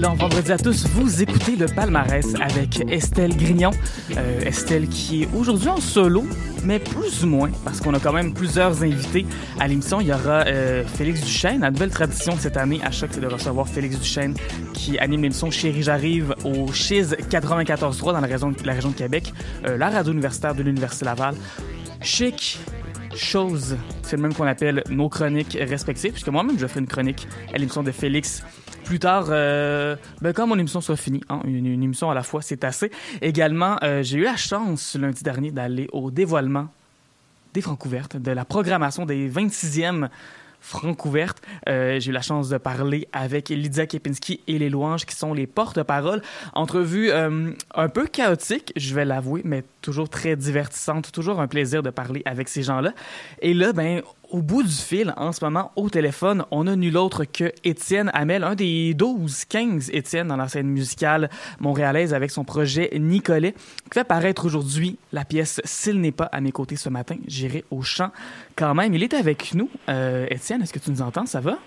Excellent vendredi à tous. Vous écoutez le palmarès avec Estelle Grignon. Euh, Estelle qui est aujourd'hui en solo, mais plus ou moins, parce qu'on a quand même plusieurs invités à l'émission. Il y aura euh, Félix Duchesne. La nouvelle tradition cette année à choc, c'est de recevoir Félix Duchesne qui anime l'émission Chérie J'arrive au Chiz 94.3 dans la région, la région de Québec, euh, la radio universitaire de l'Université Laval. Chic, chose, c'est le même qu'on appelle nos chroniques respectives, puisque moi-même je ferai une chronique à l'émission de Félix plus tard, euh, ben, quand mon émission sera finie, hein, une, émission à la fois, c'est assez. Également, euh, j'ai eu la chance lundi dernier d'aller au dévoilement des Francouvertes, de la programmation des 26e Francouvertes. Euh, j'ai eu la chance de parler avec Lydia Kepinski et les louanges qui sont les porte-paroles. Entrevue euh, un peu chaotique, je vais l'avouer, mais toujours très divertissante. Toujours un plaisir de parler avec ces gens-là. Et là, ben, au bout du fil, en ce moment, au téléphone, on a nul autre que Étienne Hamel, un des 12-15 Étienne dans la scène musicale montréalaise avec son projet Nicolet, qui fait paraître aujourd'hui la pièce S'il n'est pas à mes côtés ce matin, j'irai au chant quand même. Il est avec nous. Euh, Étienne, est-ce que tu nous entends? Ça va?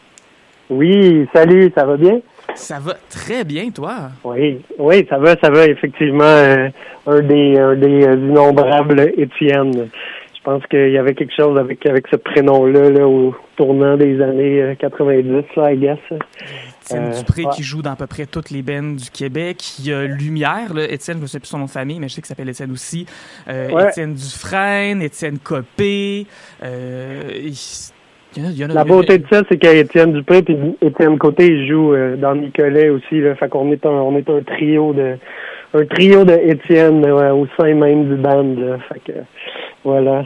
Oui, salut, ça va bien? Ça va très bien, toi? Oui, oui, ça va, ça va, effectivement, euh, un des, un des euh, innombrables Étienne. Je pense qu'il y avait quelque chose avec, avec ce prénom-là, là, au tournant des années euh, 90, là, I guess. Étienne Euh, Dupré ouais. qui joue dans à peu près toutes les bands du Québec. Il y a Lumière, là. Étienne, je ne sais plus son nom de famille, mais je sais qu'il s'appelle Étienne aussi. Euh, Ouais. Étienne Dufresne, Étienne Copé. Euh, il il y en a, il y en a- La beauté de ça, c'est qu'Étienne Dupré et Étienne Côté, ils jouent euh, dans Nicolet aussi, là. Fait qu'on est un, on est un trio de, un trio de Étienne ouais, au sein même du band, là. Fait que, voilà.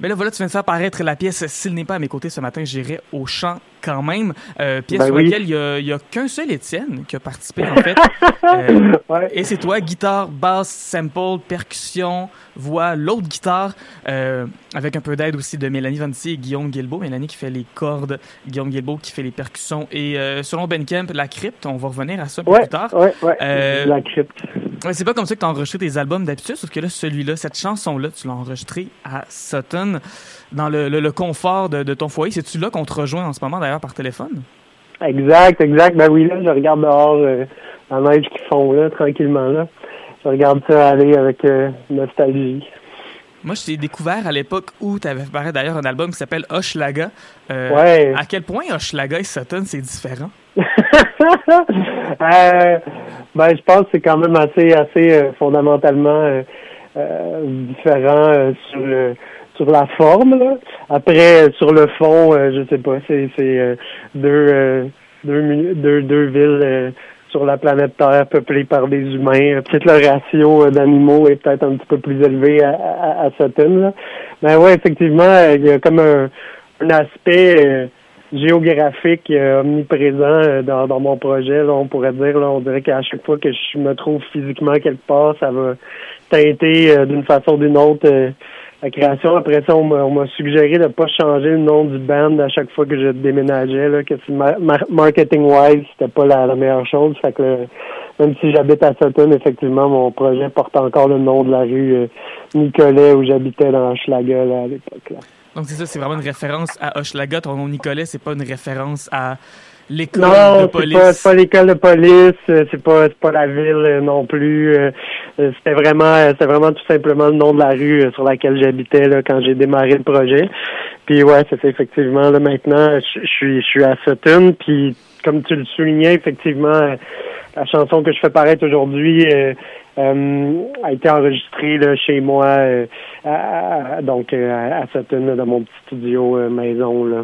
Mais là, voilà, tu viens de faire paraître la pièce S'il n'est pas à mes côtés ce matin, j'irai au chant quand même. Euh, pièce Ben sur oui. laquelle il y a, a qu'un seul Étienne qui a participé, en fait. Euh, Ouais. et c'est toi, guitare, basse, sample, percussion, voix, l'autre guitare, euh, avec un peu d'aide aussi de Mélanie Vanti et Guillaume Guilbeault. Mélanie qui fait les cordes, Guillaume Guilbeault qui fait les percussions. Et euh, selon Ben Kemp, la crypte, on va revenir à ça Ouais, plus tard. ouais, ouais. Euh, La crypte. C'est pas comme ça que tu as enregistré tes albums d'habitude, sauf que là, celui-là, cette chanson-là, tu l'as enregistré à Sutton, dans le, le- le confort de, de ton foyer. C'est-tu là qu'on te rejoint en ce moment, d'ailleurs, par téléphone? Exact, exact. Ben oui, là, je regarde dehors euh, la neige qui fond là, tranquillement là. Je regarde ça aller avec euh, nostalgie. Moi, je t'ai découvert à l'époque où tu avais préparé d'ailleurs un album qui s'appelle Hochelaga. Euh, Ouais. À quel point Hochelaga et Sutton, c'est différent? Euh, ben, je pense que c'est quand même assez, assez euh, fondamentalement différent sur le sur la forme. Là. Après, sur le fond, je sais pas, c'est deux, deux deux deux villes sur la planète Terre peuplées par des humains. Euh, Peut-être le ratio euh, d'animaux est peut-être un petit peu plus élevé à, à, à Sutton. Là. Mais ouais, effectivement, euh, il y a comme un, aspect géographique omniprésent dans, mon projet. On pourrait dire, là, on dirait qu'à chaque fois que je me trouve physiquement quelque part, ça va teinter d'une façon ou d'une autre la création. Après ça, on m'a suggéré de pas changer le nom du band à chaque fois que je déménageais, là, que c'est mar- mar- marketing wise, c'était pas la, meilleure chose. Fait que même si j'habite à Sutton, effectivement, mon projet porte encore le nom de la rue euh, Nicolet où j'habitais dans Hochelaga à l'époque. Donc c'est ça, c'est vraiment une référence à Hochelaga. Ton nom Nicolet, c'est pas une référence à l'école de police. Non, c'est pas, l'école de police, c'est pas, pas la ville non plus. C'était vraiment, c'était vraiment tout simplement le nom de la rue sur laquelle j'habitais là, quand j'ai démarré le projet. Puis ouais, c'est effectivement là maintenant, je suis, je suis à Sutton, puis comme tu le soulignais, effectivement, la chanson que je fais paraître aujourd'hui euh, euh, a été enregistrée là, chez moi, euh, donc à, Sutton, dans mon petit studio maison, là,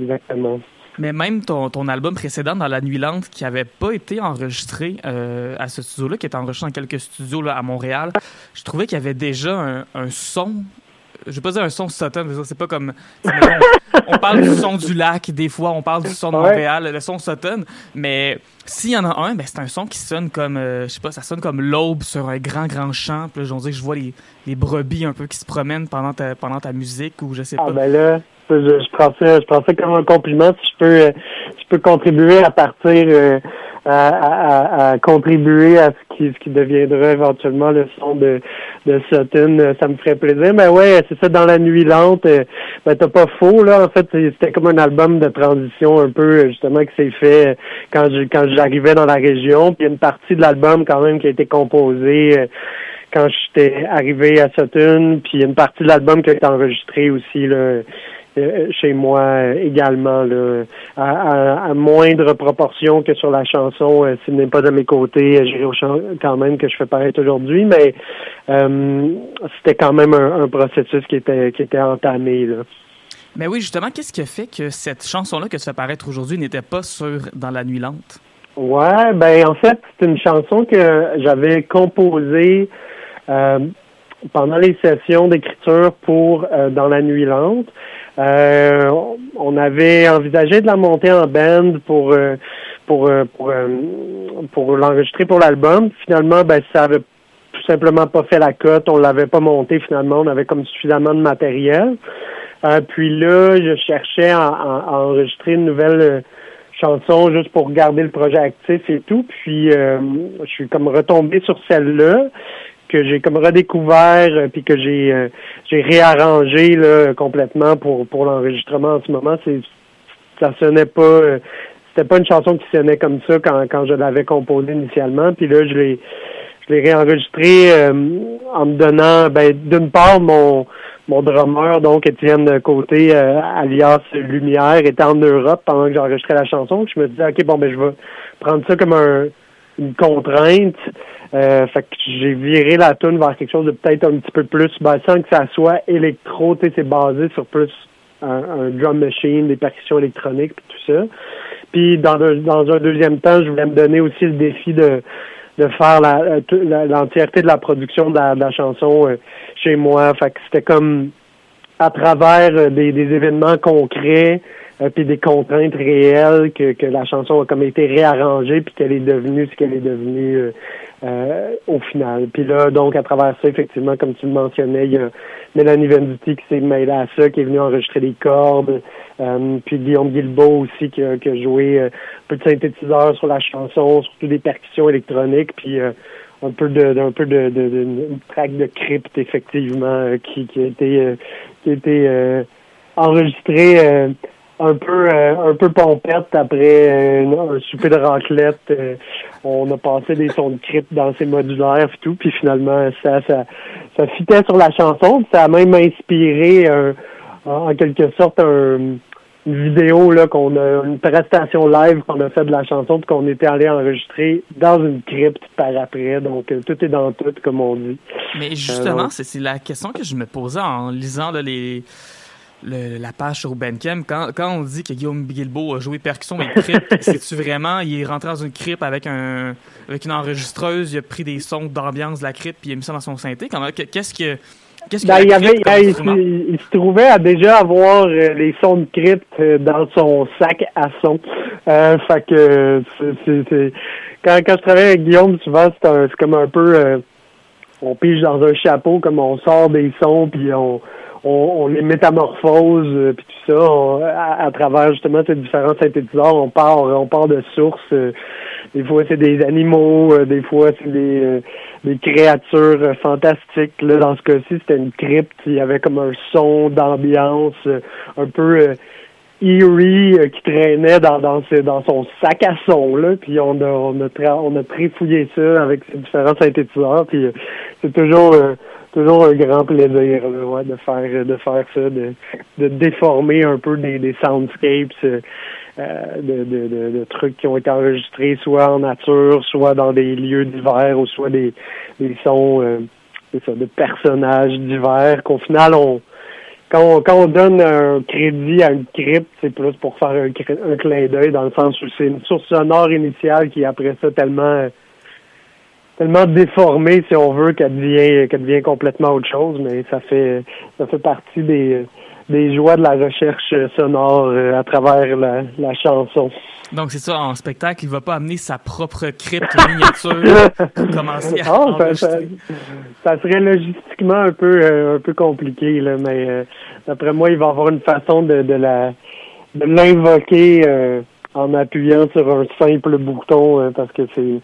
exactement. Mais même ton, album précédent, dans La Nuit Lente, qui n'avait pas été enregistré à ce studio-là, qui était enregistré dans quelques studios à Montréal, je trouvais qu'il y avait déjà un son je vais pas dire un son Sutton, c'est pas comme. On, parle du son du lac, des fois, on parle du son de Montréal, le son Sutton, mais s'il y en a un, ben, c'est un son qui sonne comme, euh, je sais pas, ça sonne comme l'aube sur un grand, grand champ. Puis là, je, je vois les, les, brebis un peu qui se promènent pendant ta, pendant ta musique, ou je sais ah, pas. Ah, ben là, je, je, prends ça, je prends ça comme un compliment. Si je peux, euh, je peux contribuer à partir. Euh, à, à, contribuer à ce qui, ce qui deviendra éventuellement le son de, de Sutton, euh, ça me ferait plaisir. Mais ouais, c'est ça, dans la nuit lente, euh, ben t'as pas faux, là. En fait, c'était comme un album de transition un peu, justement, qui s'est fait euh, quand je, quand j'arrivais dans la région. Puis une partie de l'album quand même qui a été composée quand j'étais arrivé à Sutton, puis une partie de l'album qui a été enregistrée aussi là, euh, chez moi euh, également, là, à, moindre proportion que sur la chanson euh, S'il n'est pas de mes côtés, j'irai au chant quand même que je fais paraître aujourd'hui, mais c'était quand même un, processus qui était qui était entamé. Là. Mais oui, justement, qu'est-ce qui a fait que cette chanson-là que tu fais paraître aujourd'hui n'était pas sur Dans la nuit lente? Ouais, ben en fait, c'est une chanson que j'avais composée pendant les sessions d'écriture pour Dans la nuit lente. Euh, on avait envisagé de la monter en band pour euh, pour euh, pour, pour l'enregistrer pour l'album. Finalement, ben ça avait tout simplement pas fait la cote. On l'avait pas monté finalement. On avait comme suffisamment de matériel. puis là, je cherchais à, à enregistrer une nouvelle chanson juste pour garder le projet actif et tout. Puis je suis comme retombé sur celle-là que j'ai comme redécouvert euh, puis que j'ai euh, j'ai réarrangé là complètement pour pour l'enregistrement en ce moment. C'est ça sonnait pas euh, c'était pas une chanson qui sonnait comme ça quand quand je l'avais composée initialement. Puis là je l'ai je l'ai réenregistré en me donnant ben d'une part mon mon drummer donc Étienne Côté alias Lumière était en Europe pendant que j'enregistrais la chanson. Je me disais ok bon ben je vais prendre ça comme un une contrainte euh, fait que j'ai viré la tune vers quelque chose de peut-être un petit peu plus, ben, sans que ça soit électro, tu sais, c'est basé sur plus un, drum machine, des percussions électroniques, puis tout ça. Puis dans, dans un deuxième temps, je voulais me donner aussi le défi de de faire l'entièreté de la production de la, chanson euh, chez moi. Fait que c'était comme à travers euh, des, des événements concrets, euh, puis des contraintes réelles que, que la chanson a comme été réarrangée puis qu'elle est devenue ce qu'elle est devenue euh, euh, au final. Puis là, donc à travers ça, effectivement, comme tu le mentionnais, il y a Mélanie Venditti qui s'est mêlée à ça, qui est venue enregistrer des cordes, puis Guillaume Guilbeault aussi qui a, qui a joué un peu de synthétiseur sur la chanson, surtout des percussions électroniques, puis un peu de, un peu de, de, de, une track de crypte effectivement qui, qui a été qui a été enregistrée un peu euh, un peu pompette après un, souper de raclette. Euh, on a passé des sons de crypte dans ces modulaires et tout, puis finalement ça ça ça fitait sur la chanson. Ça a même inspiré en quelque sorte un, une vidéo là qu'on a une prestation live qu'on a fait de la chanson puis qu'on était allé enregistrer dans une crypte par après. Donc euh, tout est dans tout comme on dit. Mais justement, c'est la question que je me posais en lisant là, les la page sur Bandcamp, quand, quand on dit que Guillaume Bilbo a joué percussion et crypte, c'est-tu vraiment, il est rentré dans une crypte avec un avec une enregistreuse, il a pris des sons d'ambiance de la crypte puis il a mis ça dans son synthé? Qu'est-ce que Qu'est-ce ben, il, avait, il, se trouvait à déjà avoir euh, les sons de crypte euh, dans son sac à son. Euh, fait que c'est, quand, quand je travaille avec Guillaume, souvent c'est, comme un peu on pige dans un chapeau comme on sort des sons puis on on, les métamorphose euh, puis tout ça. À, travers justement ces différents synthétiseurs on part on part de sources des fois c'est des animaux des fois c'est des des créatures fantastiques. Là dans ce cas-ci c'était une crypte. Il y avait comme un son d'ambiance un peu eerie qui traînait dans dans, dans son sac à son là. Puis on a on a on a trifouillé ça avec ces différents synthétiseurs. Puis c'est toujours toujours un grand plaisir ouais, de faire de faire ça, de, de déformer un peu des, des soundscapes euh, de, de, de, trucs qui ont été enregistrés soit en nature, soit dans des lieux divers, ou soit des, des sons euh, ça, de personnages divers qu'au final on quand on, quand on donne un crédit à une crypte, c'est plus pour faire un, un clin d'œil dans le sens où c'est une source sonore initiale qui après ça tellement tellement déformée, si on veut, qu'elle devient, qu'elle devient complètement autre chose, mais ça fait, ça fait partie des, des joies de la recherche sonore euh, à travers la, la chanson. Donc c'est ça, en spectacle, il va pas amener sa propre crypte miniature pour commencer à oh, ça, ça, serait logistiquement un peu euh, un peu compliqué, là, mais euh, d'après moi, il va avoir une façon de, de la de l'invoquer en appuyant sur un simple bouton parce que c'est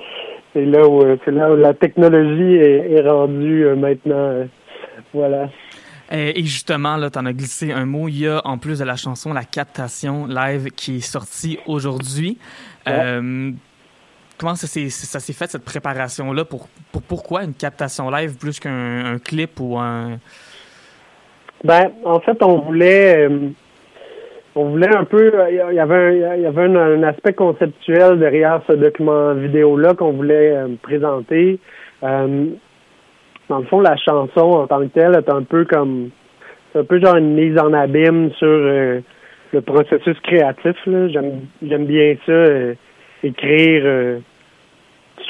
c'est là où c'est là où la technologie est, rendue euh, maintenant. Euh, voilà. Et justement, là, tu en as glissé un mot. Il y a, en plus de la chanson, la captation live qui est sortie aujourd'hui. Euh, comment ça s'est, ça s'est fait, cette préparation-là? Pour, pour, pourquoi une captation live plus qu'un clip ou un... Ben, en fait, on voulait on voulait un peu, il y avait un, il y avait un, aspect conceptuel derrière ce document vidéo-là qu'on voulait euh, présenter. Euh, dans le fond, la chanson en tant que telle est un peu comme, c'est un peu genre une mise en abîme sur euh, le processus créatif. J'aime bien ça, écrire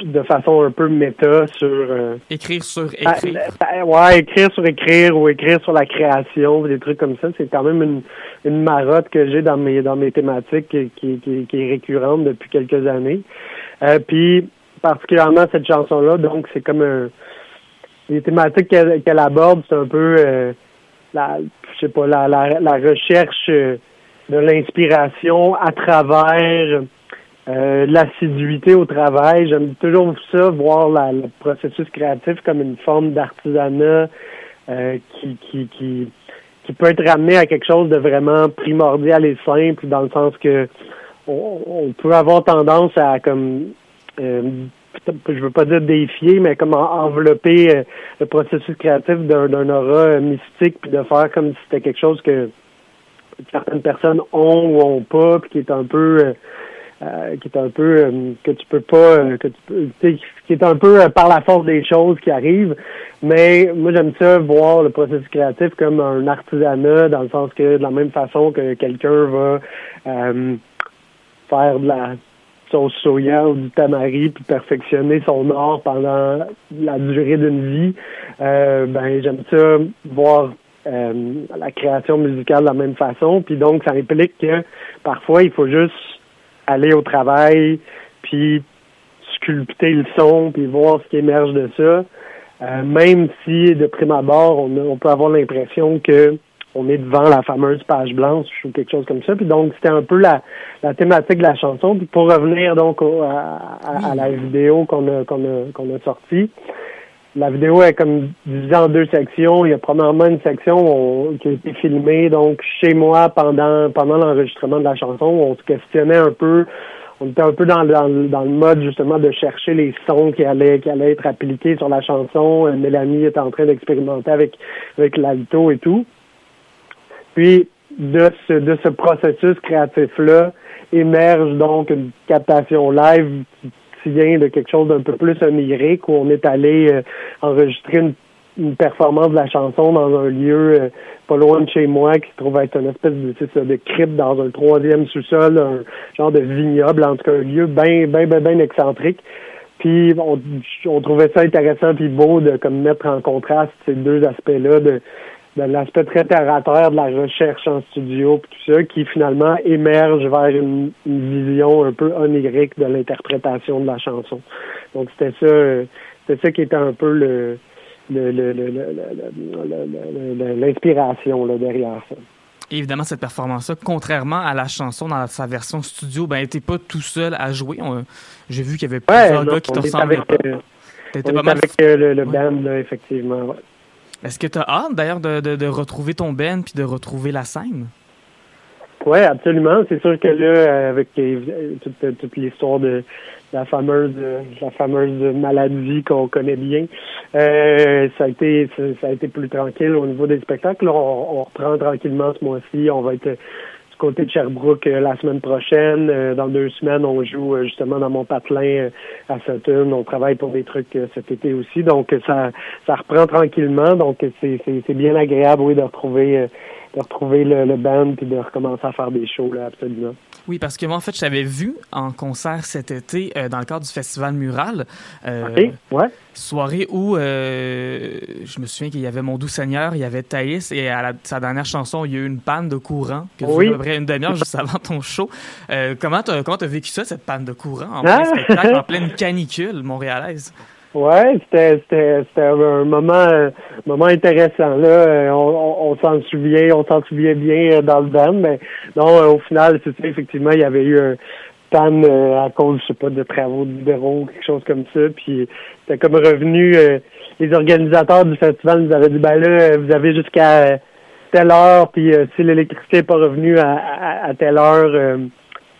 de façon un peu méta sur euh, écrire sur ah, écrire. Ben, ouais, écrire sur écrire ou écrire sur la création, des trucs comme ça, c'est quand même une, une marotte que j'ai dans mes dans mes thématiques qui, qui, qui, est récurrente depuis quelques années. Euh, puis particulièrement cette chanson là, donc c'est comme un les thématiques qu'elle aborde, c'est un peu euh, la je sais pas la, la, la recherche de l'inspiration à travers euh, l'assiduité au travail. J'aime toujours ça, voir le processus créatif comme une forme d'artisanat euh, qui, qui, qui, qui peut être ramené à quelque chose de vraiment primordial et simple, dans le sens que on, peut avoir tendance à comme euh, je veux pas dire défier, mais comme envelopper euh, le processus créatif d'un aura mystique, puis de faire comme si c'était quelque chose que certaines personnes ont ou ont pas, puis qui est un peu euh, qui est un peu euh, que tu peux pas euh, que tu peux qui est un peu par la force des choses qui arrivent. Mais moi j'aime ça voir le processus créatif comme un artisanat dans le sens que de la même façon que quelqu'un va faire de la sauce soya ou du tamari puis perfectionner son art pendant la durée d'une vie ben j'aime ça voir la création musicale de la même façon. Puis donc ça implique que parfois il faut juste aller au travail, puis sculpter le son, puis voir ce qui émerge de ça. Euh, même si de prime abord, on, on peut avoir l'impression que on est devant la fameuse page blanche ou quelque chose comme ça. Puis donc, c'était un peu la, la thématique de la chanson. Puis pour revenir donc à, la vidéo qu'on a, qu'on a, qu'on a sortie, la vidéo est comme divisée en deux sections. Il y a premièrement une section qui a été filmée donc chez moi pendant pendant l'enregistrement de la chanson. On se questionnait un peu. On était un peu dans, dans, le mode justement de chercher les sons qui allaient qui être appliqués sur la chanson. Euh, Mélanie est en train d'expérimenter avec avec l'alto et tout. Puis de ce de ce processus créatif là émerge donc une captation live de quelque chose d'un peu plus onirique où on est allé euh, enregistrer une, performance de la chanson dans un lieu euh, pas loin de chez moi qui se trouve être une espèce de, ça, de crypte dans un troisième sous-sol, un genre de vignoble, en tout cas un lieu bien, bien, bien, bien excentrique. Puis on, on trouvait ça intéressant puis beau de comme mettre en contraste ces deux aspects-là de de l'aspect très terre de la recherche en studio tout ça qui finalement émerge vers une, vision un peu onirique de l'interprétation de la chanson. Donc c'était ça c'était ça qui était un peu le l'inspiration derrière ça. évidemment, cette performance-là, contrairement à la chanson dans sa version studio, ben, t'es pas tout seul à jouer. J'ai vu qu'il y avait plusieurs gars qui te ressemblent. T'étais pas mal... avec le, le band, effectivement. Est-ce que tu as hâte d'ailleurs de, de, retrouver ton band puis de retrouver la scène? Oui, absolument. C'est sûr que là, avec toute, toute l'histoire de la fameuse la fameuse maladie qu'on connaît bien, euh, ça a été ça a été plus tranquille au niveau des spectacles. on, on reprend tranquillement ce mois-ci. On va être côté de Sherbrooke euh, la semaine prochaine. Euh, dans deux semaines, on joue euh, justement dans mon patelin à Sutton. On travaille pour des trucs cet été aussi. Donc ça, ça reprend tranquillement. Donc c'est bien agréable, oui, de retrouver de retrouver le, le band puis de recommencer à faire des shows là, absolument. Oui, parce que moi, en fait, je t'avais vu en concert cet été euh, dans le cadre du Festival Mural. Euh, ouais. Soirée où euh, je me souviens qu'il y avait Mon Doux Seigneur, il y avait Thaïs, et à sa dernière chanson, il y a eu une panne de courant qui oui. à peu près une demi-heure juste avant ton show. comment tu as, vécu ça, cette panne de courant, en plein ah! spectacle, en pleine canicule montréalaise? Ouais, c'était c'était c'était un moment moment intéressant là. On, on, s'en souvient, on s'en souvient bien dans le band, mais non, au final, c'est effectivement, il y avait eu un panne à cause, je sais pas, de travaux bureau, quelque chose comme ça. Puis c'était comme revenu. les organisateurs du festival nous avaient dit ben là, vous avez jusqu'à telle heure, puis si l'électricité n'est pas revenue à, à, telle heure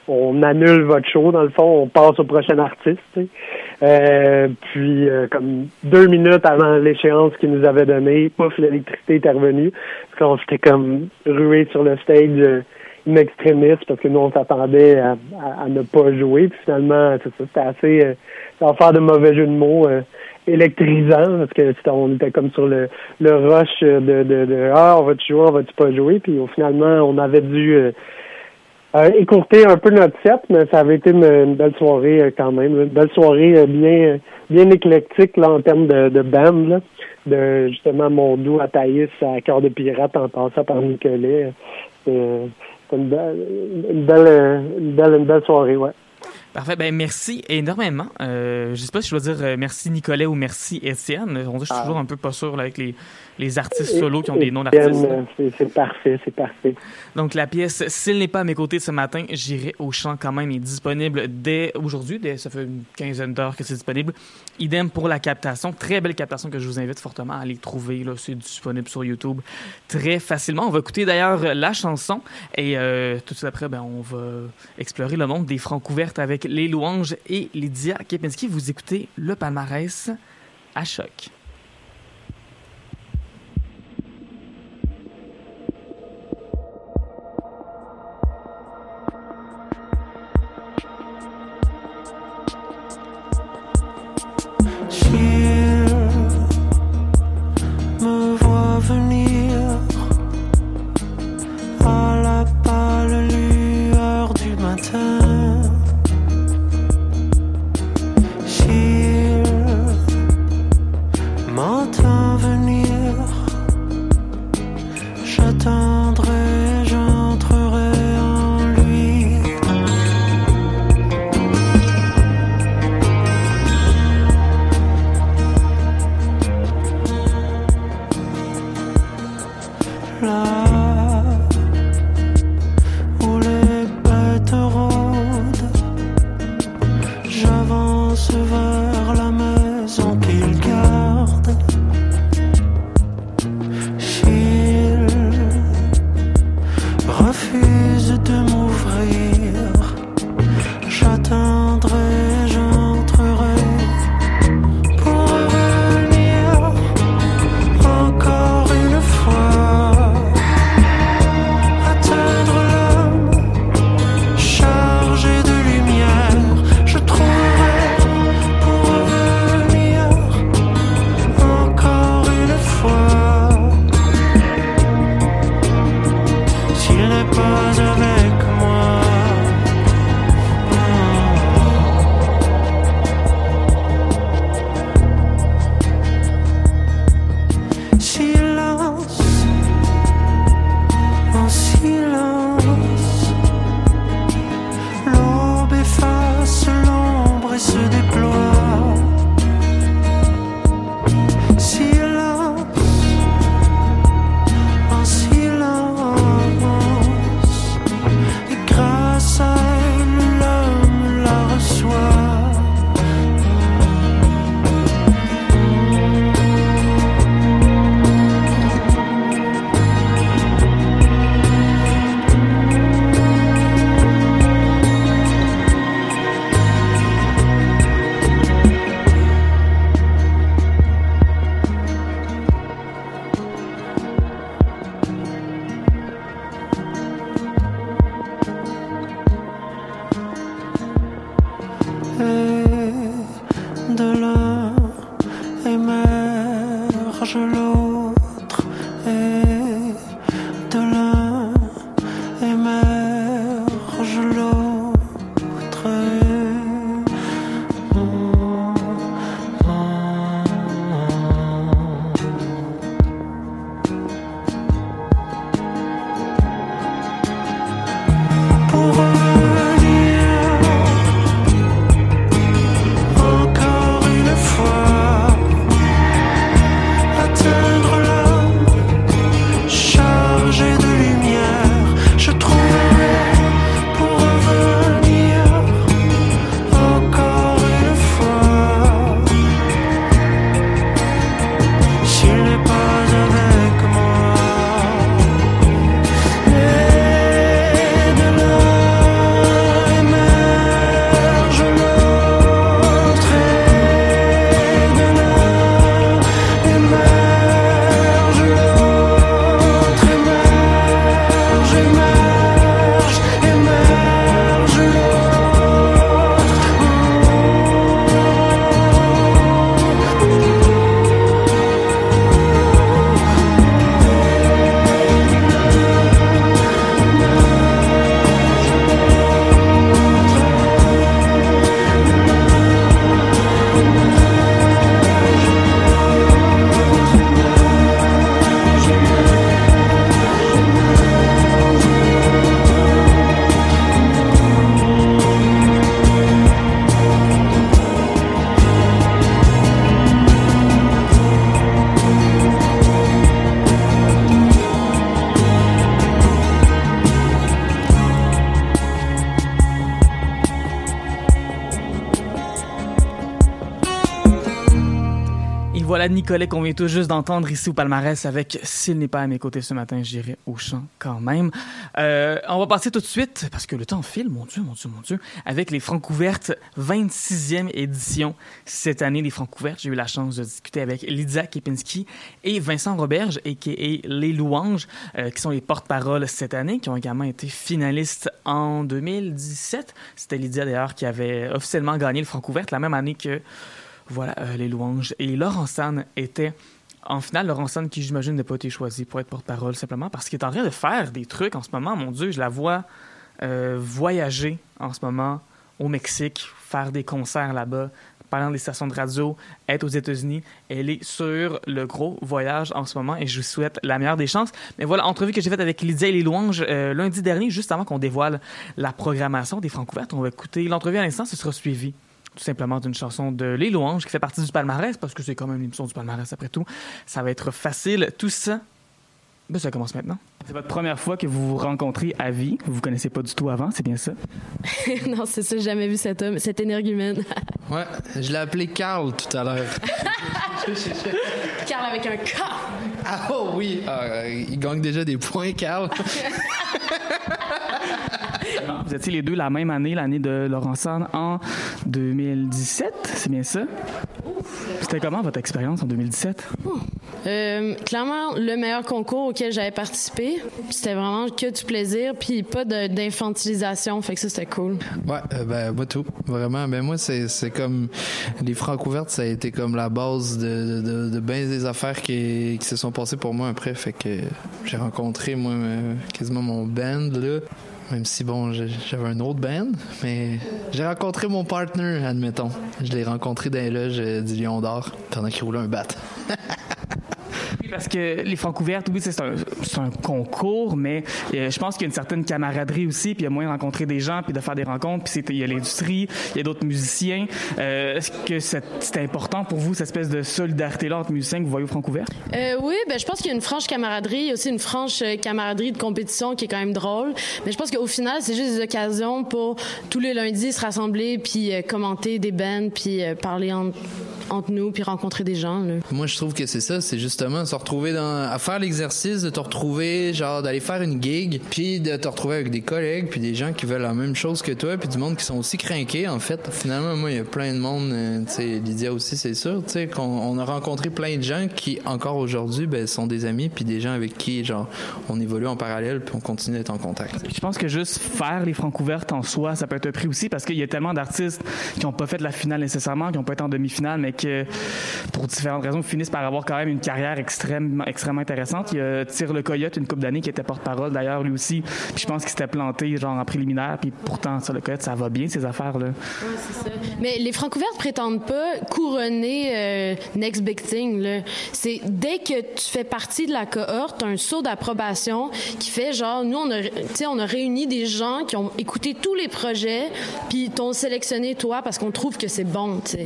on annule votre show, dans le fond, on passe au prochain artiste. Euh, puis, euh, comme deux minutes avant l'échéance qu'ils nous avaient donnée, pouf, l'électricité est revenue. Parce qu'on s'était comme rué sur le stage euh, parce que nous, on s'attendait à, ne pas jouer. Puis finalement, c'était assez... Euh, sans faire de mauvais jeu de mots électrisant parce que on était comme sur le, le rush de, de, de, Ah, on va-tu jouer, on va-tu pas jouer? Puis finalement, on avait dû euh, un peu notre set, mais ça avait été une, belle soirée euh, quand même. Une belle soirée euh, bien bien éclectique là, en termes de, de. Là, de justement Mondou à Thaïs à Cœur de Pirate en passant par Nicolet. C'est une belle, une belle, une belle, une belle soirée, ouais. Parfait. Ben, merci énormément. Euh, je sais pas si je dois dire merci Nicolet ou merci Étienne. On dit, je suis toujours un peu pas sûr avec les, les artistes solos qui ont des noms d'artistes. C'est parfait, c'est parfait. Donc la pièce S'il n'est pas à mes côtés ce matin, j'irai au chant quand même est disponible dès aujourd'hui. Dès, ça fait une quinzaine d'heures que c'est disponible. Idem pour la captation. Très belle captation que je vous invite fortement à aller trouver. C'est disponible sur YouTube très facilement. On va écouter d'ailleurs la chanson et euh, tout de suite après, ben, on va explorer le monde des francs couvertes avec les louanges et Lydia Kepinski. Vous écoutez le palmarès à choc. treasure voilà Nicolet qu'on vient tout juste d'entendre ici au palmarès avec S'il n'est pas à mes côtés ce matin, j'irai au chant quand même. Euh, on va passer tout de suite, parce que le temps file, mon Dieu, mon Dieu, mon Dieu, avec les Francs couvertes, 26e édition cette année, les Francs couvertes. J'ai eu la chance de discuter avec Lydia Kepinski et Vincent Roberge, et Les Louanges, euh, qui sont les porte-paroles cette année, qui ont également été finalistes en 2017. C'était Lydia d'ailleurs qui avait officiellement gagné le Francs couvertes la même année que voilà, euh, les louanges. Et Laurent était en finale, Laurent San, qui j'imagine n'a pas été choisi pour être porte-parole simplement parce qu'il est en train de faire des trucs en ce moment. Mon Dieu, je la vois euh, voyager en ce moment au Mexique, faire des concerts là-bas, parlant des stations de radio, être aux États-Unis. Elle est sur le gros voyage en ce moment et je vous souhaite la meilleure des chances. Mais voilà, entrevue que j'ai faite avec Lydia et les louanges euh, lundi dernier, juste avant qu'on dévoile la programmation des Francs ouvertes. On va écouter l'entrevue à l'instant, ce sera suivi tout simplement d'une chanson de Les Louanges qui fait partie du palmarès, parce que c'est quand même une émission du palmarès après tout. Ça va être facile. Tout ça, ben, ça commence maintenant. C'est votre première fois que vous vous rencontrez à vie. Vous vous connaissez pas du tout avant, c'est bien ça? non, c'est ça, j'ai jamais vu cet homme, cet énergumène. ouais, je l'ai appelé Carl tout à l'heure. Carl avec un K. Ah oh oui, ah, il gagne déjà des points, Carl. Vous étiez les deux la même année, l'année de Laurent Sand, en 2017, c'est bien ça? C'était comment votre expérience en 2017? Euh, clairement, le meilleur concours auquel j'avais participé. C'était vraiment que du plaisir, puis pas d'infantilisation. Fait que ça, c'était cool. Ouais, euh, ben, moi, tout. Vraiment. Ben, moi, c'est comme. Les francs ouvertes, ça a été comme la base de, de, de, bien des affaires qui, qui se sont passées pour moi après. Fait que j'ai rencontré, moi, euh, quasiment mon band, là. Même si, bon, j'avais un autre band, mais j'ai rencontré mon partner, admettons. Je l'ai rencontré dans les loges du Lion d'Or pendant qu'il roulait un bat. parce que les francs ouvertes, oui, c'est un, concours, mais euh, je pense qu'il y a une certaine camaraderie aussi, puis il y a moyen de rencontrer des gens, puis de faire des rencontres, puis il y a l'industrie, il y a d'autres musiciens. Euh, Est-ce que c'est important pour vous, cette espèce de solidarité-là entre musiciens que vous voyez aux francs ouvertes? Euh, oui, ben, je pense qu'il y a une franche camaraderie, aussi une franche euh, camaraderie de compétition qui est quand même drôle, mais je pense qu'au final, c'est juste des occasions pour tous les lundis se rassembler, puis commenter des bands, puis parler entre, entre nous, puis rencontrer des gens. Là. Moi, je trouve que c'est ça, c'est justement sortir retrouver dans, à faire l'exercice de te retrouver, genre d'aller faire une gig, puis de te retrouver avec des collègues, puis des gens qui veulent la même chose que toi, puis du monde qui sont aussi craqués, en fait. Finalement, moi, il y a plein de monde, euh, tu sais, Lydia aussi, c'est sûr, tu sais, qu'on on a rencontré plein de gens qui, encore aujourd'hui, ben, sont des amis, puis des gens avec qui, genre, on évolue en parallèle, puis on continue d'être en contact. Je pense que juste faire les francs couvertes en soi, ça peut être un prix aussi, parce qu'il y a tellement d'artistes qui n'ont pas fait la finale nécessairement, qui n'ont pas été en demi-finale, mais qui, pour différentes raisons, finissent par avoir quand même une carrière extrême extrêmement, intéressante. Il y a Tire le Coyote, une coupe d'années, qui était porte-parole d'ailleurs, lui aussi. Puis je pense qu'il s'était planté genre en préliminaire. Puis pourtant, sur le Coyote, ça va bien, ces affaires-là. Oui, ça. Mais les Francouvertes prétendent pas couronner euh, Next Big Thing. C'est dès que tu fais partie de la cohorte, un saut d'approbation qui fait genre, nous, on a, on a réuni des gens qui ont écouté tous les projets, puis t'ont sélectionné toi parce qu'on trouve que c'est bon, tu.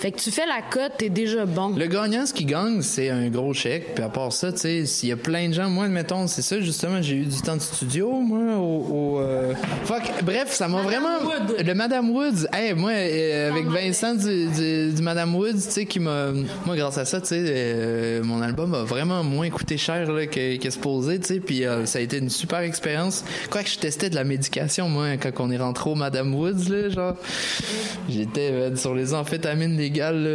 Fait que tu fais la cote, t'es déjà bon. Le gagnant, ce qui gagne, c'est un gros chèque. Puis à part ça, tu sais, s'il y a plein de gens, moi, mettons, c'est ça, justement, j'ai eu du temps de studio, moi, au. Euh, fuck, bref, ça m'a vraiment. Le Madame Woods, hey, moi, euh, avec Vincent du, du, Madame Woods, tu sais, qui m'a. Moi, grâce à ça, tu sais, euh, mon album a vraiment moins coûté cher là, que, que supposé, tu sais, puis ça a été une super expérience. Quoi que je testais de la médication, moi, quand on est rentré au Madame Woods, là, genre. J'étais sur les amphétamines légales, là,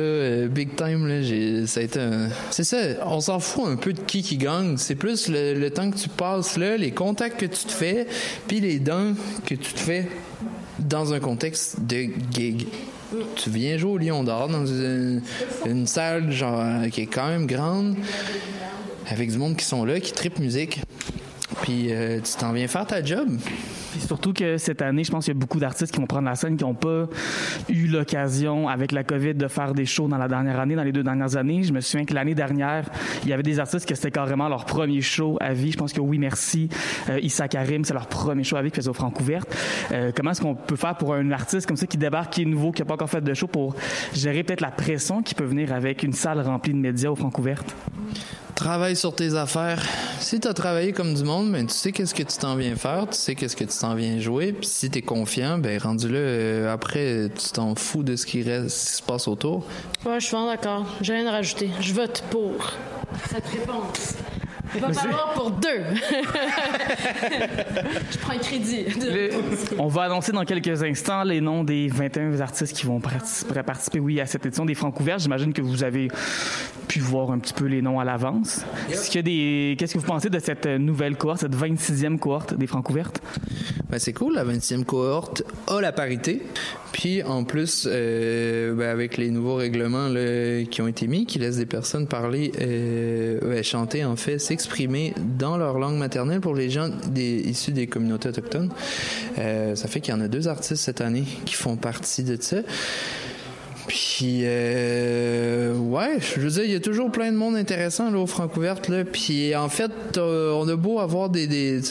big time, là, ça a été un. C'est ça, on s'en fout un peu de qui qui gagne. C'est plus le, temps que tu passes là, les contacts que tu te fais, puis les dons que tu te fais dans un contexte de gig. Tu viens jouer au Lion d'Or dans une, salle genre qui est quand même grande, avec du monde qui sont là, qui tripe musique. Puis euh, tu t'en viens faire ta job surtout que cette année, je pense qu'il y a beaucoup d'artistes qui vont prendre la scène qui n'ont pas eu l'occasion avec la COVID de faire des shows dans la dernière année, dans les deux dernières années. Je me souviens que l'année dernière, il y avait des artistes que c'était carrément leur premier show à vie. Je pense que Oui Merci, euh, Issa Karim, c'est leur premier show à vie qui faisait au Francouverte. Euh, comment est-ce qu'on peut faire pour un artiste comme ça qui débarque, qui est nouveau, qui n'a pas encore fait de show pour gérer peut-être la pression qui peut venir avec une salle remplie de médias au Francouverte? Travaille sur tes affaires. Si t'as travaillé comme du monde, ben, tu sais qu'est-ce que tu t'en viens faire, tu sais qu'est-ce que tu t'en viens jouer, puis si t'es confiant, ben, rendu là, euh, après, tu t'en fous de ce qui reste, ce qui se passe autour. Ouais, je suis vraiment d'accord. J'ai rien à rajouter. Je vote pour cette réponse. Il va falloir pour deux. je prends un crédit. Le- on va annoncer dans quelques instants les noms des 21 artistes qui vont participer, participer, oui, à cette édition des Francs ouverts. J'imagine que vous avez pu voir un petit peu les noms à l'avance. Des... Qu'est-ce que vous pensez de cette nouvelle cohorte, cette 26e cohorte des Francs ouvertes? Ben, c'est cool, la 20e cohorte a la parité. Puis en plus, euh, ben, avec les nouveaux règlements là, qui ont été mis, qui laissent des personnes parler, euh, ben, chanter en fait, s'exprimer dans leur langue maternelle pour les gens des, issus des communautés autochtones. Euh, ça fait qu'il y en a deux artistes cette année qui font partie de ça. Puis, euh, ouais, je veux dire, il y a toujours plein de monde intéressant là, au Francouverte. Là. Puis, en fait, euh, on a beau avoir des, des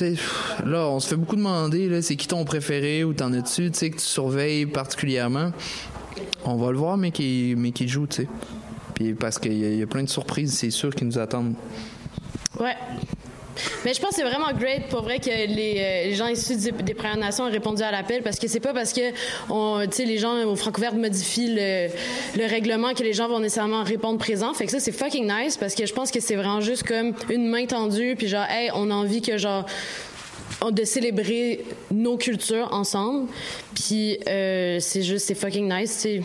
là, on se fait beaucoup demander, là, c'est qui ton préféré ou t'en as-tu, que tu surveilles particulièrement. On va le voir, mais qui, mais qui joue, tu sais. Puis, parce qu'il y, y a plein de surprises, c'est sûr, qui nous attendent. Ouais. Mais je pense que c'est vraiment great pour vrai que les, euh, gens issus des, Premières Nations ont répondu à l'appel parce que c'est pas parce que on, les gens au Francouverte modifient le, le règlement que les gens vont nécessairement répondre présent. Fait que ça, c'est fucking nice parce que je pense que c'est vraiment juste comme une main tendue puis genre, hey, on a envie que genre de célébrer nos cultures ensemble. Puis euh, c'est juste, c'est fucking nice, tu sais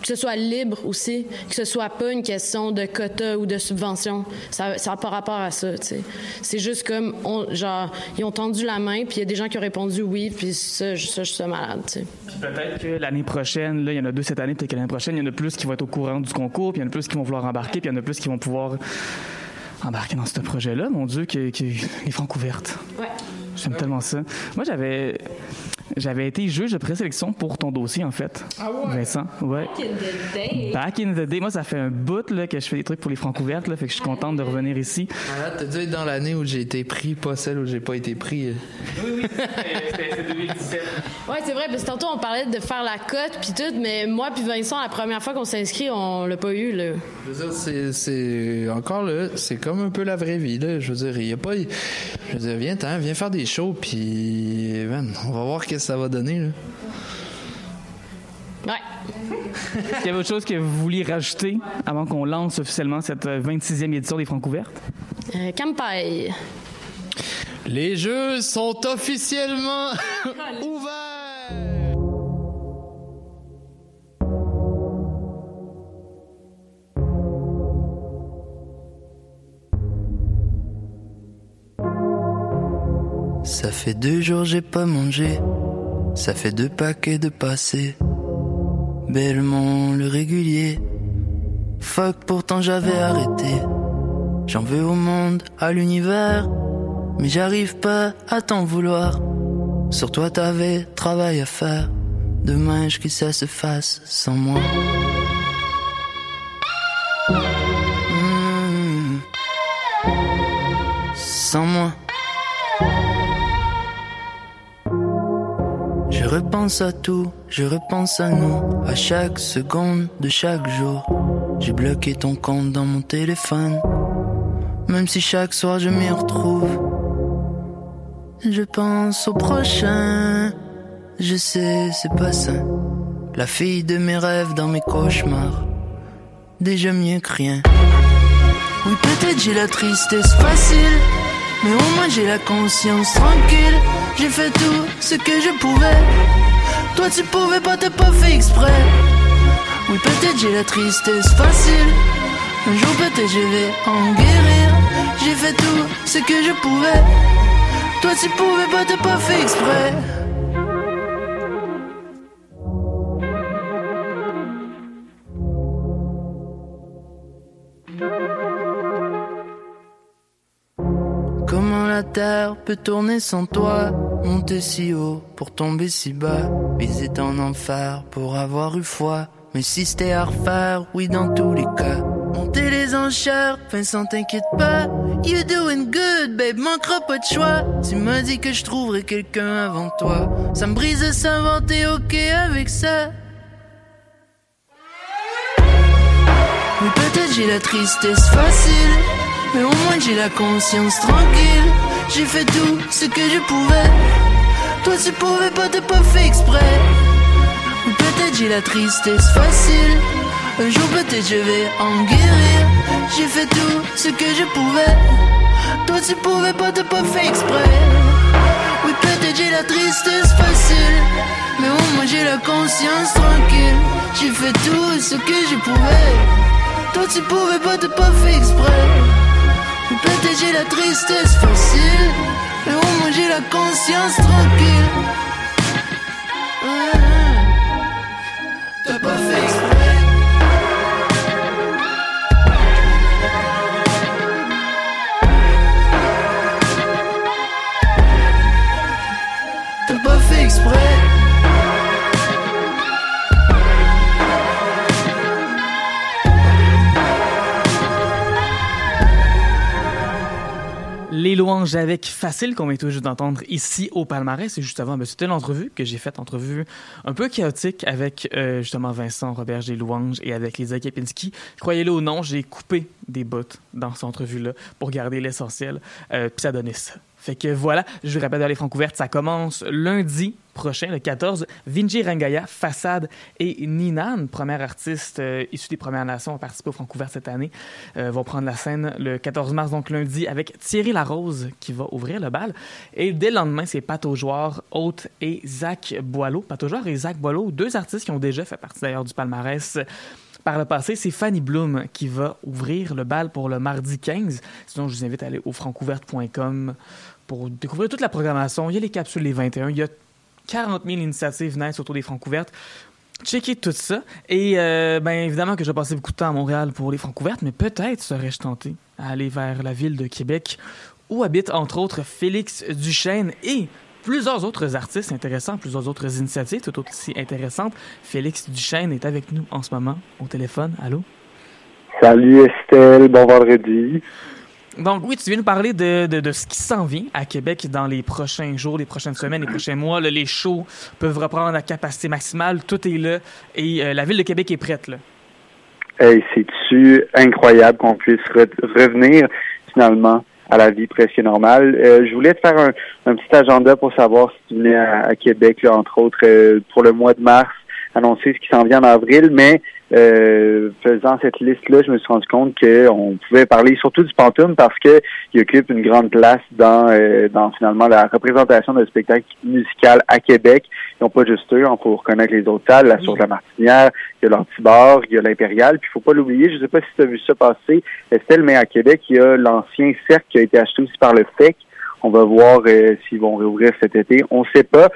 que ce soit libre aussi, que ce soit pas une question de quota ou de subvention. Ça n'a pas rapport à ça, tu sais. C'est juste comme, on, genre, ils ont tendu la main, puis il y a des gens qui ont répondu oui, puis ça, je- ça, je suis malade, tu sais. Peut-être que l'année prochaine, là, il y en a deux cette année, peut-être que l'année prochaine, il y en a plus qui vont être au courant du concours, puis il y en a plus qui vont vouloir embarquer, puis il y en a plus qui vont pouvoir embarquer dans ce projet-là. Mon Dieu, que, que les francs ouvertes. Ouais. J'aime tellement ça. Moi, j'avais j'avais été juge de présélection pour ton dossier, en fait. Ah ouais? Vincent, ouais. Back in the day. Moi, ça fait un bout là, que je fais des trucs pour les francs ouvertes, là, fait que je suis contente de revenir ici. Malade, t'as dû être dans l'année où j'ai été pris, pas celle où j'ai pas été pris. Oui, oui, c'était 2017. Ouais, c'est vrai, parce que tantôt, on parlait de faire la cote, puis tout, mais moi puis Vincent, la première fois qu'on s'est inscrit, on l'a pas eu, là. Je veux dire, c'est, c'est encore là, c'est comme un peu la vraie vie là. Je veux dire, il y a pas, je veux dire, viens, t'en, viens faire des shows, puis man, on va voir qu'est-ce que ça va donner là? Ouais. Est-ce qu'il y avait autre chose que vous vouliez rajouter avant qu'on lance officiellement cette euh, 26e édition des francs ouvertes? Euh, Campagne. Les jeux sont officiellement ouverts. Ça fait deux jours j'ai pas mangé, ça fait deux paquets de passé. Bellement le régulier. Fuck pourtant j'avais arrêté. J'en veux au monde, à l'univers, mais j'arrive pas à t'en vouloir. Sur toi t'avais travail à faire. Dommage que ça se fasse sans moi. Mmh. Sans moi. Repense à tout, je repense à nous, à chaque seconde de chaque jour. J'ai bloqué ton compte dans mon téléphone, même si chaque soir je m'y retrouve. Je pense au prochain, je sais, c'est pas ça. La fille de mes rêves dans mes cauchemars, déjà mieux que rien. Oui, peut-être j'ai la tristesse facile, mais au moins j'ai la conscience tranquille. J'ai fait tout ce que je pouvais. Toi, tu pouvais pas, t'as pas fait exprès. Oui, peut-être j'ai la tristesse facile. Un jour, peut-être je vais en guérir. J'ai fait tout ce que je pouvais. Toi, tu pouvais pas, t'as pas fait exprès. La terre peut tourner sans toi. Monter si haut pour tomber si bas. Baiser en enfer pour avoir eu foi. Mais si c'était à refaire, oui dans tous les cas. Monter les enchères, Vincent t'inquiète pas. You doing good, babe, manquera pas de choix. Tu m'as dit que je trouverais quelqu'un avant toi. Ça me brise de s'inventer, ok avec ça. Oui peut-être j'ai la tristesse facile. Mais au moins j'ai la conscience tranquille. J'ai fait tout ce que je pouvais. Toi tu pouvais pas, t'as pas fait exprès. Ou peut-être j'ai la tristesse facile. Un jour peut-être je vais en guérir. J'ai fait tout ce que je pouvais. Toi tu pouvais pas, t'as pas fait exprès. Oui peut-être j'ai la tristesse facile. Mais au moins j'ai la conscience tranquille. J'ai fait tout ce que je pouvais. Toi tu pouvais pas, t'as pas fait exprès. Peut-être j'ai la tristesse facile, au moins j'ai la conscience tranquille. Louanges avec Facile qu'on vient tout d'entendre ici au palmarès. Et juste avant, ben, c'était l'entrevue que j'ai faite, entrevue un peu chaotique avec euh, justement Vincent Robert des louanges et avec Lisa Kepinski. Croyez-le ou non, j'ai coupé des bouts dans cette entrevue-là pour garder l'essentiel. Euh, Puis ça donnait ça. Fait que voilà, je vous rappelle les francs ouvertes, ça commence lundi prochain, le 14. Vinji Rangaya, Façade et Ninan, première artiste euh, issue des Premières Nations, ont participé au francs ouvertes cette année, euh, vont prendre la scène le 14 mars, donc lundi, avec Thierry Larose qui va ouvrir le bal. Et dès le lendemain, c'est Pat Haute et Zach Boileau. Pat et Zach Boileau, deux artistes qui ont déjà fait partie d'ailleurs du palmarès par le passé, c'est Fanny Bloom qui va ouvrir le bal pour le mardi 15. Sinon, je vous invite à aller au francouverte.com pour découvrir toute la programmation. Il y a les capsules les 21. Il y a 40 000 initiatives nice autour des Francouvertes. Checkez tout ça. Et euh, bien évidemment que j'ai passé beaucoup de temps à Montréal pour les Francouvertes, mais peut-être serais-je tenté à aller vers la ville de Québec où habite entre autres Félix Duchesne et plusieurs autres artistes intéressants, plusieurs autres initiatives tout aussi intéressantes. Félix Duchesne est avec nous en ce moment au téléphone. Allô? Salut Estelle, bon vendredi. Donc oui, tu viens nous parler de, de, de ce qui s'en vient à Québec dans les prochains jours, les prochaines semaines, les prochains mois. Les shows peuvent reprendre à capacité maximale, tout est là et euh, la ville de Québec est prête. Là. Hey, c'est-tu incroyable qu'on puisse re- revenir finalement à la vie presque normale? Euh, je voulais te faire un, petit agenda pour savoir si tu venais à, Québec, entre autres, euh, pour le mois de mars, annoncer ce qui s'en vient en avril, mais euh, faisant cette liste-là, je me suis rendu compte qu'on pouvait parler surtout du Pantoum parce que il occupe une grande place dans, euh, dans finalement la représentation d'un spectacle musical à Québec. Ils n'ont pas juste eux, on peut reconnaître les autres salles, la Source de la Martinière, il y a l'Antibar, il y a l'Impérial, puis il faut pas l'oublier, je ne sais pas si tu as vu ça passer, Estelle, mais à Québec, il y a l'ancien cercle qui a été acheté aussi par le FEC. On va voir euh, s'ils vont réouvrir cet été. On ne sait pas.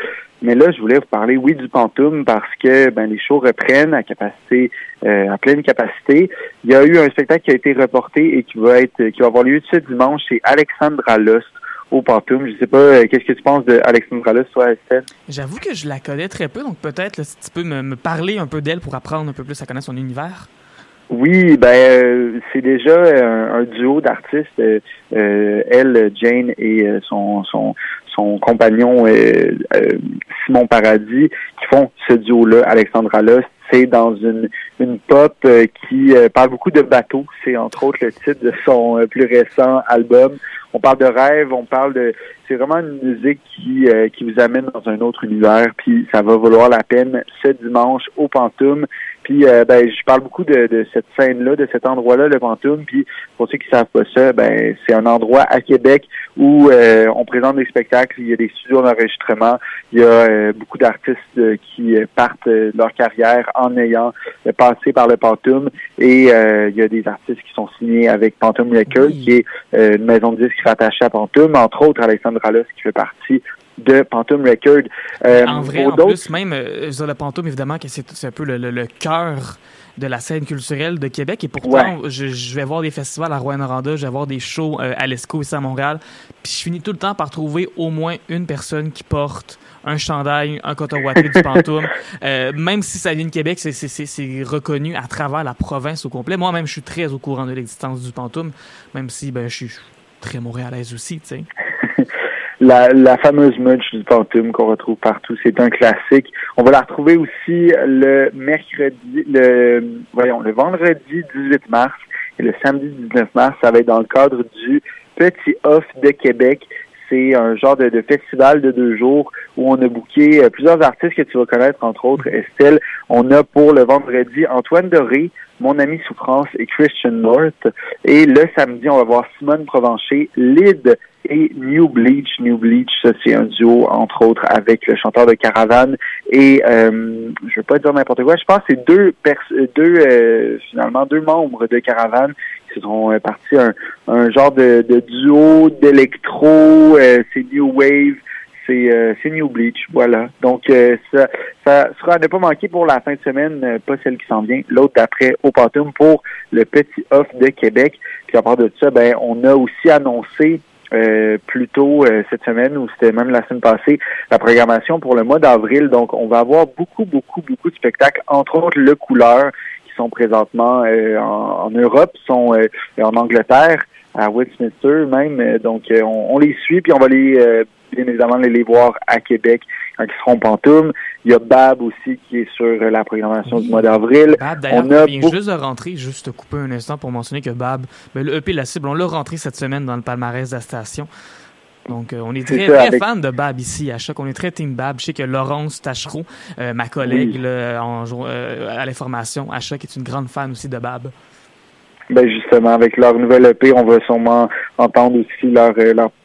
Mais là, je voulais vous parler, oui, du Pantoum parce que ben, les shows reprennent à capacité, euh, à pleine capacité. Il y a eu un spectacle qui a été reporté et qui va être, qui va avoir lieu ce dimanche. C'est Alexandra Lost au Pantoum. Je sais pas, euh, qu'est-ce que tu penses de Alexandra Lost, toi, Estelle? J'avoue que je la connais très peu, donc peut-être là, si tu peux me, me parler un peu d'elle pour apprendre un peu plus à connaître son univers. Oui, ben euh, c'est déjà un, un duo d'artistes. Euh, elle, Jane et euh, son son son compagnon Simon Paradis qui font ce duo-là, Alexandra Lost. C'est dans une une pop qui parle beaucoup de bateaux. C'est entre autres le titre de son plus récent album. On parle de rêve, on parle de c'est vraiment une musique qui qui vous amène dans un autre univers. Puis ça va valoir la peine ce dimanche au Pantoum. Puis euh, ben je parle beaucoup de, de cette scène-là, de cet endroit-là, le Pantoum. Puis pour ceux qui savent pas ça, ben c'est un endroit à Québec où euh, on présente des spectacles. Il y a des studios d'enregistrement. Il y a euh, beaucoup d'artistes qui partent leur carrière en ayant passé par le Pantoum. Et il y a des artistes qui sont signés avec Pantoum Records, oui. qui est une maison de disques rattachée à Pantoum, entre autres Alexandre Rallos qui fait partie de Pantoum Record. Euh, en vrai, en plus, même, euh, le évidemment, que c'est un peu le, le, le cœur de la scène culturelle de Québec. Et pourtant, ouais. je, je, vais voir des festivals à Rouen-Noranda, je vais voir des shows euh, à l'ESCO ici à Montréal. Puis je finis tout le temps par trouver au moins une personne qui porte un chandail, un coton ouaté du Pantoum. Euh, même si ça vient de Québec, c'est reconnu à travers la province au complet. Moi-même, je suis très au courant de l'existence du Pantoum, même si ben, je suis très montréalaise aussi, tu sais. La, la, fameuse mudge du Pantoum qu'on retrouve partout, c'est un classique. On va la retrouver aussi le mercredi, le voyons, le vendredi 18 mars. Et le samedi 19 mars, ça va être dans le cadre du Petit Off de Québec. C'est un genre de, festival de deux jours où on a booké euh, plusieurs artistes que tu vas connaître, entre autres Estelle. On a pour le vendredi Antoine Doré, Mon ami Souffrance et Christian North. Et le samedi, on va voir Simone Provencher, Lyd et New Bleach. New Bleach, c'est un duo, entre autres, avec le chanteur de Caravane et, euh, je veux pas dire n'importe quoi, je pense que c'est deux, deux euh, finalement, deux membres de Caravane qui sont euh, partis un, un genre de, de duo d'électro, euh, c'est New Wave, c'est c'est New Bleach, voilà. Donc ça, ça sera à ne pas manquer pour la fin de semaine, pas celle qui s'en vient, l'autre d'après au Pantoum pour le petit off de Québec. Puis à part de ça, ben on a aussi annoncé euh, plus tôt euh, cette semaine ou c'était même la semaine passée la programmation pour le mois d'avril. Donc, on va avoir beaucoup, beaucoup, beaucoup de spectacles, entre autres le Couleur, qui sont présentement euh, en, Europe, sont en Angleterre, à Westminster même. donc, on, les suit, puis on va les bien évidemment les voir à Québec quand ils seront pantoum. Il y a Bab aussi qui est sur la programmation du mois d'avril. Bab, d'ailleurs, on vient juste de rentrer, juste couper un instant pour mentionner que Bab, ben, le EP La Cible, on l'a rentré cette semaine dans le palmarès de la station. Donc, euh, on est très, très fan de Bab ici à Choc. On est très team Bab. Je sais que Laurence Tachereau, euh, ma collègue en, euh, à l'information à Choc, est une grande fan aussi de Bab. Ben justement, avec leur nouvelle EP, on va sûrement entendre aussi leur,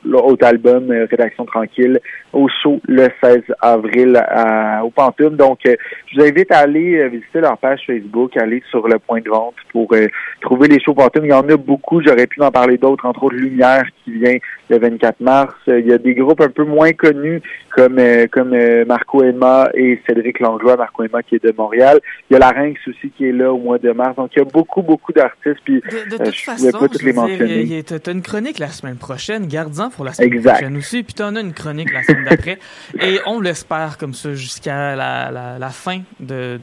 leur, autre album, euh, Rédaction Tranquille, au show le 16 avril à, au Pantoum. Donc, euh, je vous invite à aller visiter leur page Facebook, aller sur le point de vente pour trouver les shows Pantoum. Il y en a beaucoup, j'aurais pu en parler d'autres, entre autres Lumière qui vient le 24 mars. Il y a des groupes un peu moins connus comme comme Marco Emma et Cédric Langlois, Marco Emma qui est de Montréal. Il y a Larynx aussi qui est là au mois de mars. Donc, il y a beaucoup, beaucoup d'artistes. Puis, de, toute façon, pas toutes les mentionner. Tu as une chronique la semaine prochaine, garde-en pour la semaine prochaine aussi, puis tu en as une chronique la semaine d'après. Et on l'espère comme ça jusqu'à la, la, fin de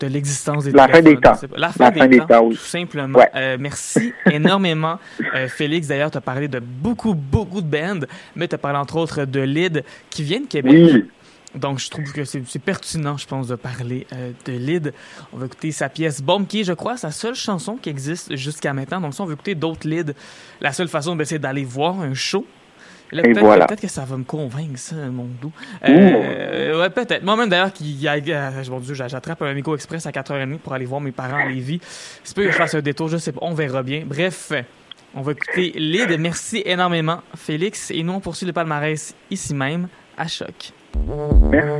de l'existence des la fin des temps. La fin, des, temps, tout simplement. Euh, merci énormément, euh, Félix. D'ailleurs, tu as parlé de beaucoup, beaucoup de bands, mais tu as parlé entre autres de Lid qui vient de Québec. Oui. Donc, je trouve que c'est pertinent, je pense, de parler euh, de Lyd. On va écouter sa pièce Bomb, qui est, je crois, sa seule chanson qui existe jusqu'à maintenant. Donc, si on veut écouter d'autres Lyd, la seule façon, ben, c'est d'aller voir un show. Peut-être que ça va me convaincre, ça, mon doux. Euh, ouais, peut-être. Moi-même, d'ailleurs, qui, euh, mon Dieu, j'attrape un Amigo Express à 4h30 pour aller voir mes parents à Lévis. C'est peut que je fasse un détour, je sais pas. On verra bien. Bref, on va écouter Lyd. Merci énormément, Félix. Et nous, on poursuit le palmarès ici même, à Choc. Né?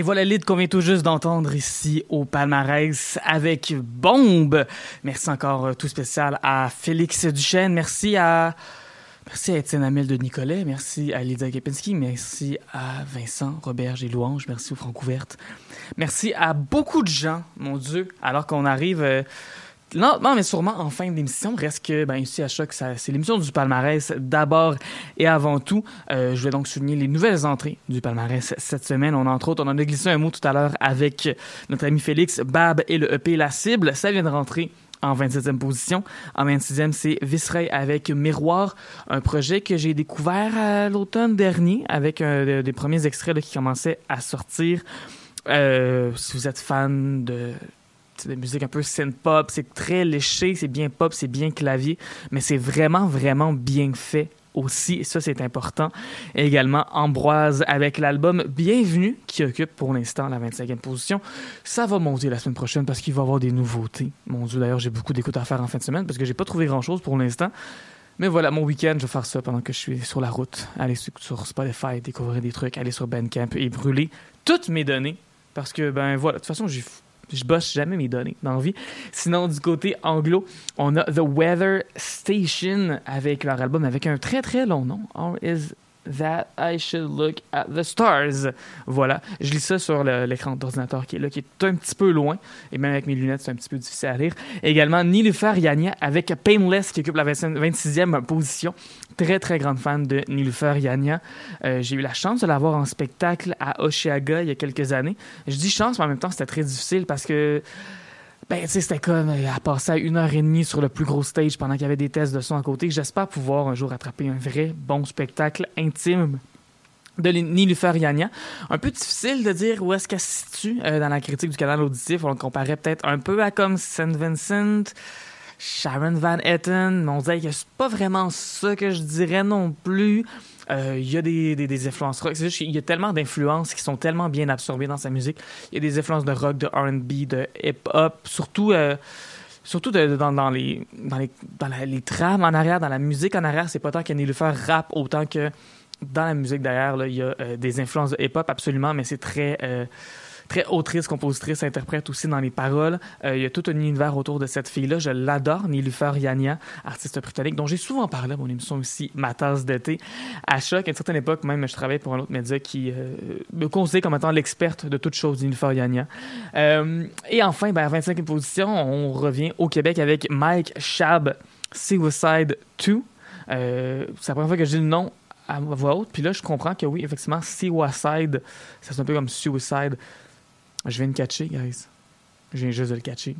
Et voilà l'id qu'on vient tout juste d'entendre ici au palmarès avec Bombe. Merci encore euh, tout spécial à Félix Duchesne. Merci à Merci à Étienne Amel de Nicolet, merci à Lydia Kepinski, merci à Vincent, Robert et Louange, merci aux Francouvertes. Merci à beaucoup de gens, mon Dieu, alors qu'on arrive euh, lentement mais sûrement en fin d'émission. Reste que, ben, ici à Choc, c'est l'émission du palmarès d'abord et avant tout. Euh, je vais donc souligner les nouvelles entrées du palmarès cette semaine. On, entre autres, on en a glissé un mot tout à l'heure avec notre ami Félix, Bab et le EP La Cible. Ça vient de rentrer en 27e position. En 26e, c'est Visray avec Miroir, un projet que j'ai découvert à l'automne dernier avec un, des premiers extraits qui commençaient à sortir. Euh, si vous êtes fan de de musique un peu synth-pop. C'est très léché, c'est bien pop, c'est bien clavier, mais c'est vraiment, vraiment bien fait aussi, et ça c'est important. Également Ambroise avec l'album Bienvenue qui occupe pour l'instant la 25e position. Ça va monter la semaine prochaine parce qu'il va y avoir des nouveautés. Mon Dieu, d'ailleurs, j'ai beaucoup d'écoutes à faire en fin de semaine parce que j'ai pas trouvé grand-chose pour l'instant. Mais voilà, mon week-end, je vais faire ça pendant que je suis sur la route. Aller sur Spotify, découvrir des trucs, aller sur Bandcamp et brûler toutes mes données. Parce que, ben voilà, de toute façon, j'ai je bosse jamais mes données dans vie. Sinon, du côté anglo, on a The Weather Station avec leur album avec un très très long nom. Or is that I should look at the stars. Voilà. Je lis ça sur l'écran d'ordinateur qui est là, qui est un petit peu loin. Et même avec mes lunettes, c'est un petit peu difficile à lire. également, Nilufer Yania avec Painless qui occupe la 26e position. Très, très grande fan de Nilufer Yania. Euh, j'ai eu la chance de la voir en spectacle à Oshiaga il y a quelques années. Je dis chance, mais en même temps, c'était très difficile parce que ben, tu sais, c'était comme euh, à passer à une heure et demie sur le plus gros stage pendant qu'il y avait des tests de son à côté. J'espère pouvoir un jour attraper un vrai bon spectacle intime de Nilufer Yania. Un peu difficile de dire où est-ce qu'elle se situe euh, dans la critique du canal auditif. On le comparait peut-être un peu à comme St. Vincent, Sharon Van Etten. Mais on dirait que c'est pas vraiment ça que je dirais non plus. Euh, il y a des, des, influences rock. Qu'il y a tellement d'influences qui sont tellement bien absorbées dans sa musique. Il y a des influences de rock, de R&B, de hip-hop, surtout... Euh, surtout dans, dans, les, dans, les, dans les trames en arrière, dans la musique en arrière, c'est pas tant qu'Annie faire rap autant que dans la musique derrière, il y a euh, des influences de hip-hop absolument, mais c'est très très autrice, compositrice, interprète aussi dans les paroles. Euh, il y a tout un univers autour de cette fille-là. Je l'adore, Nilufer Yania, artiste britannique, dont j'ai souvent parlé à mon émission aussi, Ma tasse d'été. À Choc, à une certaine époque, même, je travaillais pour un autre média qui euh, me considère comme étant l'experte de toutes choses, Nilufer Yania. Euh, et enfin, ben, à 25e position, on revient au Québec avec Mike Shab, Suicide 2. c'est la première fois que je dis le nom à voix haute. Puis là, je comprends que oui, effectivement, Suicide, c'est un peu comme Suicide. Je viens de catcher, guys. Je viens juste de le catcher.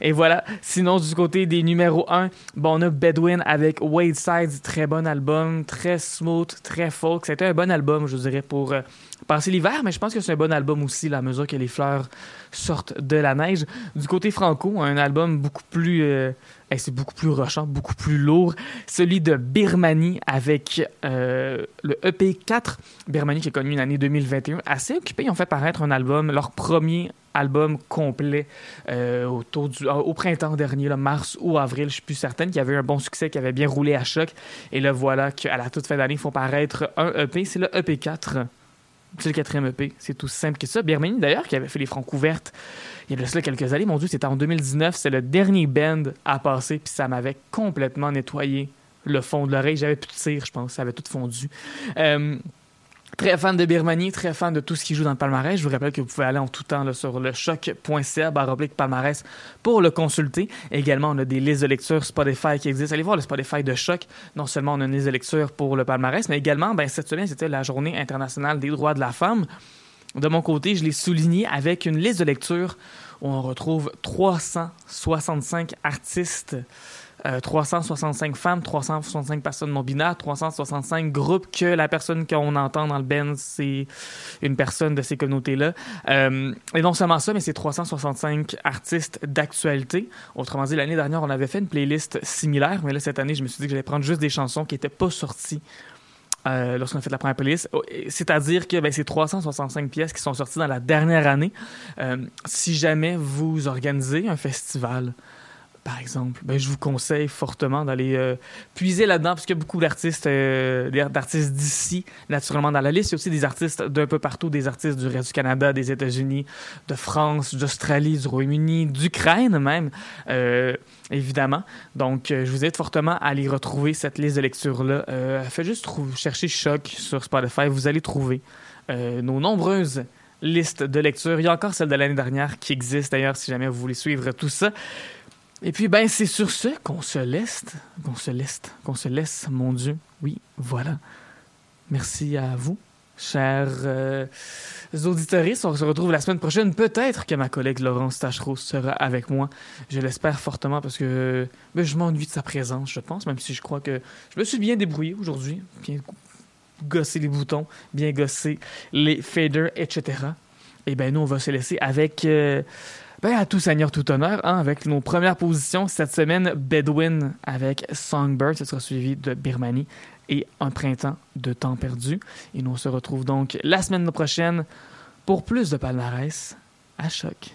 Et voilà. Sinon, du côté des numéros 1, bon, on a Bedouin avec Wade Sides. Très bon album. Très smooth, très folk. C'était un bon album, je dirais, pour euh, passer l'hiver, mais je pense que c'est un bon album aussi, la mesure que les fleurs sortent de la neige. Du côté franco, un album beaucoup plus. Euh, c'est beaucoup plus rochant, beaucoup plus lourd. Celui de Birmanie avec euh, le EP4. Birmanie qui a connu une année 2021 assez occupée. Ils ont fait paraître un album, leur premier album complet euh, autour du, au printemps dernier, là, mars ou avril, je suis plus certaine, qui avait un bon succès, qui avait bien roulé à choc. Et là, voilà qu'à la toute fin d'année, ils font paraître un EP. C'est le EP4. C'est le quatrième EP. C'est tout simple que ça. Birmanie, d'ailleurs, qui avait fait les francs couvertes il y a de cela quelques années. Mon Dieu, c'était en 2019. C'est le dernier band à passer. Puis ça m'avait complètement nettoyé le fond de l'oreille. J'avais plus de cire, je pense. Ça avait tout fondu. Euh, Très fan de Birmanie, très fan de tout ce qui joue dans le palmarès. Je vous rappelle que vous pouvez aller en tout temps sur le choc.ca palmarès pour le consulter. également, on a des listes de lecture Spotify qui existent. Allez voir le Spotify de choc. Non seulement on a une liste de lecture pour le palmarès, mais également, ben, cette semaine, c'était la journée internationale des droits de la femme. De mon côté, je l'ai souligné avec une liste de lecture où on retrouve 365 artistes 365 euh, femmes, 365 personnes non binaires, 365 groupes que la personne qu'on entend dans le band, c'est une personne de ces communautés-là. Euh, et non seulement ça, mais c'est 365 artistes d'actualité. Autrement dit, l'année dernière, on avait fait une playlist similaire, mais là, cette année, je me suis dit que j'allais prendre juste des chansons qui n'étaient pas sorties euh, lorsqu'on a fait la première playlist. Oh, c'est-à-dire que ben, c'est 365 pièces qui sont sorties dans la dernière année. si jamais vous organisez un festival, par exemple, ben, je vous conseille fortement d'aller euh, puiser là-dedans, parce qu'il y a beaucoup d'artistes euh, d'artistes d'ici, naturellement, dans la liste. Il y a aussi des artistes d'un peu partout, des artistes du reste du Canada, des États-Unis, de France, d'Australie, du Royaume-Uni, d'Ukraine même, euh, évidemment. Donc, je vous invite fortement à aller retrouver cette liste de lecture-là. faites juste chercher Choc sur Spotify, vous allez trouver nos nombreuses listes de lecture. Il y a encore celle de l'année dernière qui existe d'ailleurs si jamais vous voulez suivre tout ça. Et puis, ben, c'est sur ce qu'on se laisse, qu'on se laisse, qu'on se laisse, mon Dieu. Oui, voilà. Merci à vous, chers euh, auditeurs. On se retrouve la semaine prochaine. Peut-être que ma collègue Laurence Tachereau sera avec moi. Je l'espère fortement parce que ben, je m'ennuie de sa présence, je pense, même si je crois que je me suis bien débrouillé aujourd'hui. Bien gossé les boutons, bien gossé les faders, etc. Et eh ben nous, on va se laisser avec... Euh, ben, à tout seigneur, tout honneur, hein, avec nos premières positions cette semaine, Bedouin avec Songbird, ce sera suivi de Birmanie et Un printemps de temps perdu. Et nous on se retrouve donc la semaine prochaine pour plus de palmarès à choc.